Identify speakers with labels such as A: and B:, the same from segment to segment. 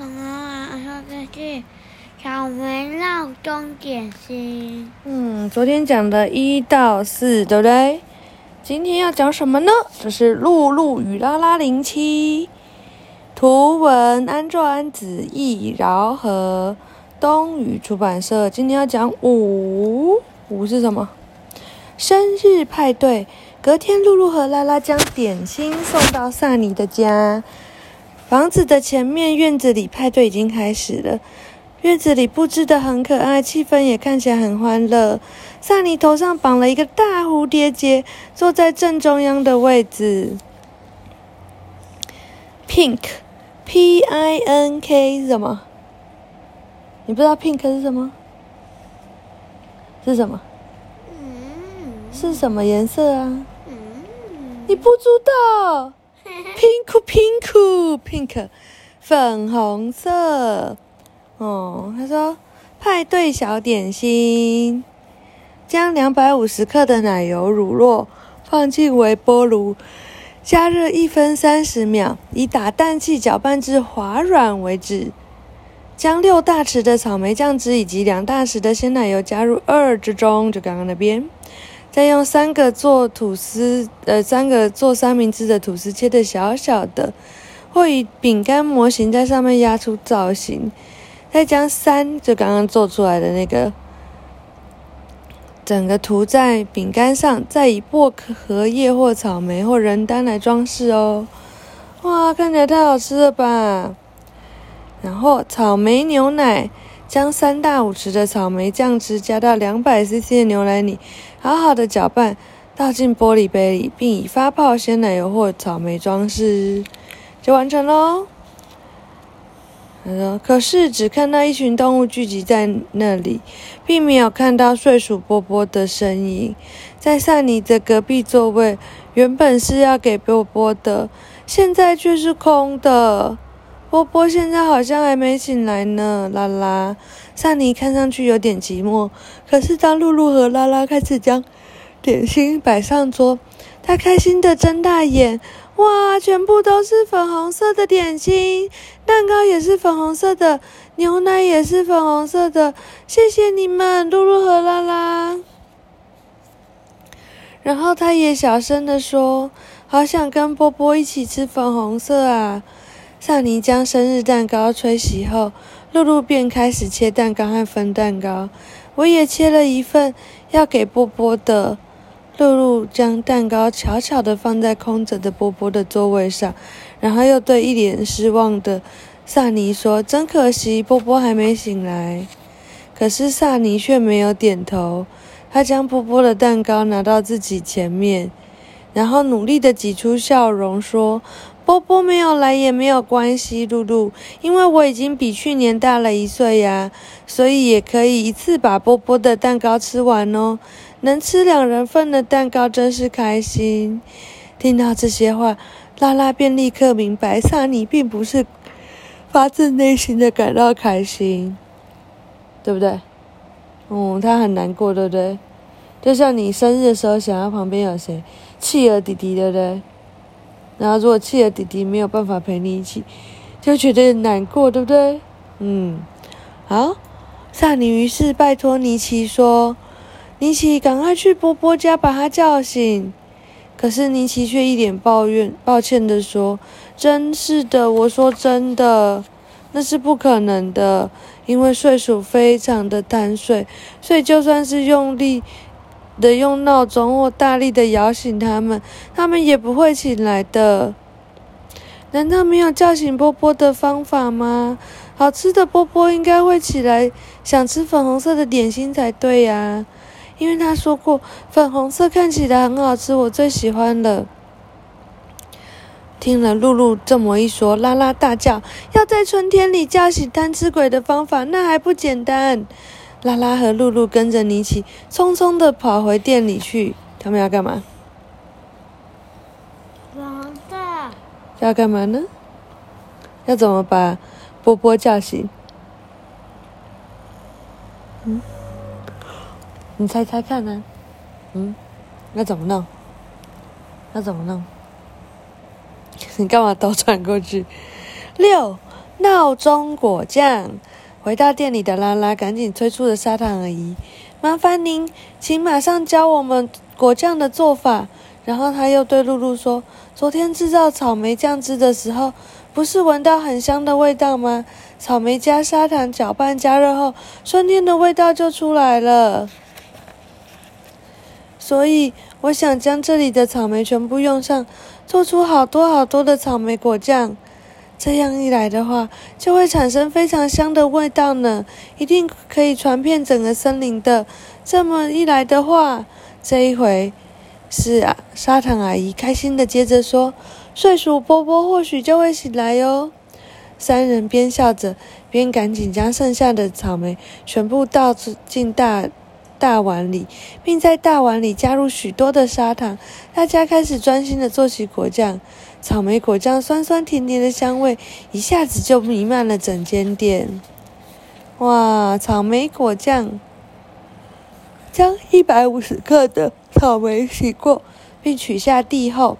A: 朋友晚说的是草莓闹钟点心。
B: 嗯，昨天讲的一到四，对不对？今天要讲什么呢？这是《露露与拉拉零七》，图文安卓安子译，饶和东宇出版社。今天要讲五，五是什么？生日派对。隔天，露露和拉拉将点心送到萨尼的家。房子的前面院子里，派对已经开始了。院子里布置的很可爱，气氛也看起来很欢乐。萨尼头上绑了一个大蝴蝶结，坐在正中央的位置。Pink，P-I-N-K 是什么？你不知道 Pink 是什么？是什么？
A: 嗯
B: 是什么颜色啊？
A: 嗯，
B: 你不知道？pink pink pink，粉红色。哦，他说派对小点心，将两百五十克的奶油乳酪放进微波炉，加热一分三十秒，以打蛋器搅拌至滑软为止。将六大匙的草莓酱汁以及两大匙的鲜奶油加入二之中，就刚刚那边。再用三个做吐司，呃，三个做三明治的吐司切的小小的，或以饼干模型在上面压出造型。再将三就刚刚做出来的那个，整个涂在饼干上，再以薄荷叶或草莓或人丹来装饰哦。哇，看起来太好吃了吧！然后草莓牛奶。将三大五匙的草莓酱汁加到两百 CC 的牛奶里，好好的搅拌，倒进玻璃杯里，并以发泡鲜奶油或草莓装饰，就完成喽。他说：“可是只看到一群动物聚集在那里，并没有看到睡鼠波波的身影。在萨尼的隔壁座位，原本是要给波波的，现在却是空的。”波波现在好像还没醒来呢，拉拉。萨尼看上去有点寂寞，可是当露露和拉拉开始将点心摆上桌，他开心的睁大眼，哇，全部都是粉红色的点心，蛋糕也是粉红色的，牛奶也是粉红色的，谢谢你们，露露和拉拉。然后他也小声的说：“好想跟波波一起吃粉红色啊。”萨尼将生日蛋糕吹熄后，露露便开始切蛋糕和分蛋糕。我也切了一份要给波波的。露露将蛋糕悄悄地放在空着的波波的座位上，然后又对一脸失望的萨尼说：“真可惜，波波还没醒来。”可是萨尼却没有点头。他将波波的蛋糕拿到自己前面，然后努力地挤出笑容说。波波没有来也没有关系，露露，因为我已经比去年大了一岁呀，所以也可以一次把波波的蛋糕吃完哦。能吃两人份的蛋糕真是开心。听到这些话，拉拉便立刻明白，萨尼并不是发自内心的感到开心，对不对？嗯，他很难过，对不对？就像你生日的时候，想要旁边有谁，企鹅弟弟，对不对？然后，如果气儿弟弟没有办法陪你一起，就觉得难过，对不对？嗯，好。萨尼于是拜托尼奇说：“尼奇，赶快去波波家把他叫醒。”可是尼奇却一脸抱怨、抱歉的说：“真是的，我说真的，那是不可能的，因为睡鼠非常的贪睡，所以就算是用力。”的用闹钟或大力的摇醒他们，他们也不会醒来的。难道没有叫醒波波的方法吗？好吃的波波应该会起来，想吃粉红色的点心才对呀。因为他说过，粉红色看起来很好吃，我最喜欢了。听了露露这么一说，拉拉大叫：“要在春天里叫醒贪吃鬼的方法，那还不简单？”拉拉和露露跟着尼奇匆匆的跑回店里去。他们要干嘛？
A: 黄的。
B: 要干嘛呢？要怎么把波波叫醒？嗯？你猜猜看呢？嗯？要怎么弄？要怎么弄？你干嘛倒转过去？六闹钟果酱。回到店里的拉拉赶紧催促着砂糖阿姨：“麻烦您，请马上教我们果酱的做法。”然后他又对露露说：“昨天制造草莓酱汁的时候，不是闻到很香的味道吗？草莓加砂糖搅拌加热后，春天的味道就出来了。所以我想将这里的草莓全部用上，做出好多好多的草莓果酱。”这样一来的话，就会产生非常香的味道呢，一定可以传遍整个森林的。这么一来的话，这一回是啊，砂糖阿姨开心的接着说：“睡鼠波波或许就会醒来哟。”三人边笑着边赶紧将剩下的草莓全部倒进大大碗里，并在大碗里加入许多的砂糖。大家开始专心的做起果酱。草莓果酱酸酸甜甜的香味一下子就弥漫了整间店。哇！草莓果酱，将一百五十克的草莓洗过，并取下蒂后，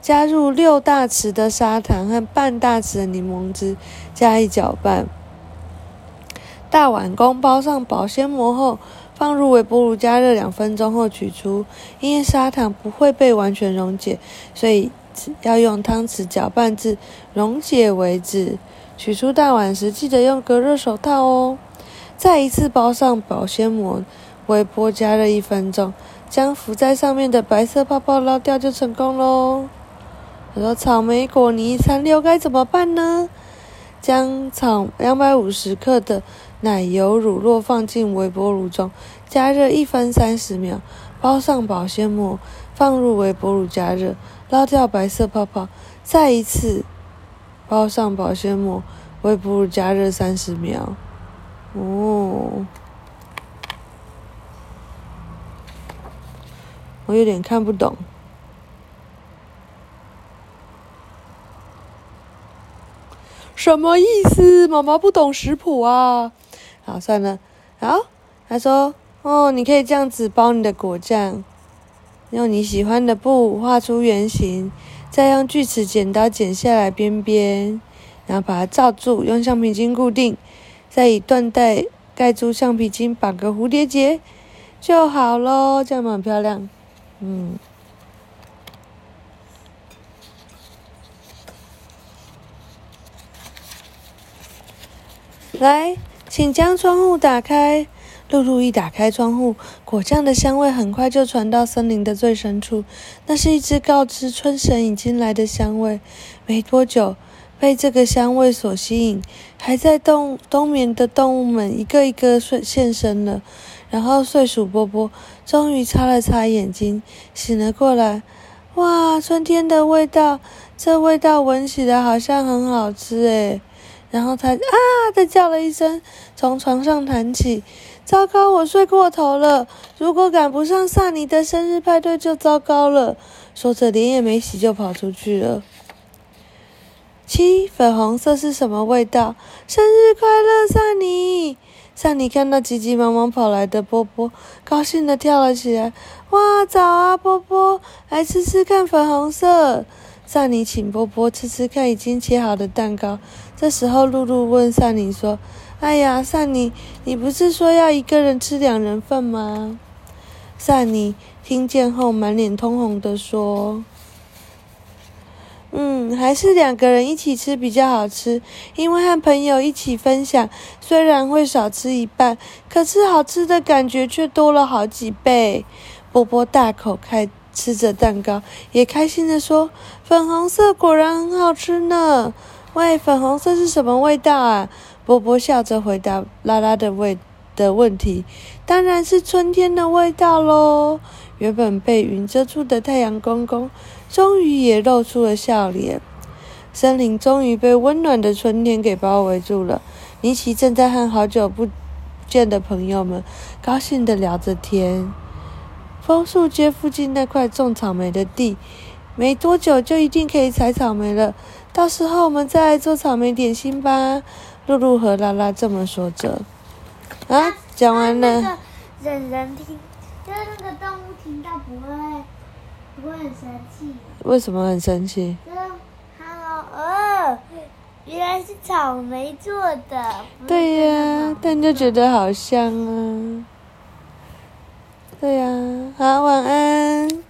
B: 加入六大匙的砂糖和半大匙的柠檬汁，加以搅拌。大碗公包上保鲜膜后，放入微波炉加热两分钟后取出。因为砂糖不会被完全溶解，所以。要用汤匙搅拌至溶解为止。取出大碗时，记得用隔热手套哦。再一次包上保鲜膜，微波加热一分钟，将浮在上面的白色泡泡捞掉就成功喽。我说草莓果泥残留该怎么办呢？将草两百五十克的奶油乳酪放进微波炉中，加热一分三十秒，包上保鲜膜，放入微波炉加热。捞掉白色泡泡，再一次包上保鲜膜，微波炉加热三十秒。哦，我有点看不懂，什么意思？妈妈不懂食谱啊。好，算了。好，他说：“哦，你可以这样子包你的果酱。”用你喜欢的布画出圆形，再用锯齿剪刀剪下来边边，然后把它罩住，用橡皮筋固定，再以缎带盖住橡皮筋，绑个蝴蝶结就好咯。这样蛮漂亮，嗯。来，请将窗户打开。露露一打开窗户，果酱的香味很快就传到森林的最深处。那是一只告知春神已经来的香味。没多久，被这个香味所吸引，还在冬冬眠的动物们一个一个现现身了。然后睡鼠波波终于擦了擦眼睛，醒了过来。哇，春天的味道！这味道闻起来好像很好吃诶。然后他啊的叫了一声，从床上弹起。糟糕，我睡过头了。如果赶不上萨尼的生日派对，就糟糕了。说着，脸也没洗就跑出去了。七，粉红色是什么味道？生日快乐，萨尼！萨尼看到急急忙忙跑来的波波，高兴的跳了起来。哇，早啊，波波，来吃吃看粉红色。萨尼请波波吃吃看已经切好的蛋糕。这时候，露露问萨尼说。哎呀，萨尼，你不是说要一个人吃两人份吗？萨尼听见后满脸通红的说：“嗯，还是两个人一起吃比较好吃，因为和朋友一起分享，虽然会少吃一半，可是好吃的感觉却多了好几倍。”波波大口开吃着蛋糕，也开心的说：“粉红色果然很好吃呢。喂，粉红色是什么味道啊？”波波笑着回答拉拉的味的问题，当然是春天的味道喽。原本被云遮住的太阳公公，终于也露出了笑脸。森林终于被温暖的春天给包围住了。尼奇正在和好久不见的朋友们高兴地聊着天。枫树街附近那块种草莓的地，没多久就一定可以采草莓了。到时候我们再来做草莓点心吧。露露和拉拉这么说着。啊讲完了。
A: 人人听就是那个动物听到不会不会很生气。
B: 为什么很生气？
A: 哈喽哦原来是草莓做的
B: 对呀但就觉得好香啊。对呀好晚安。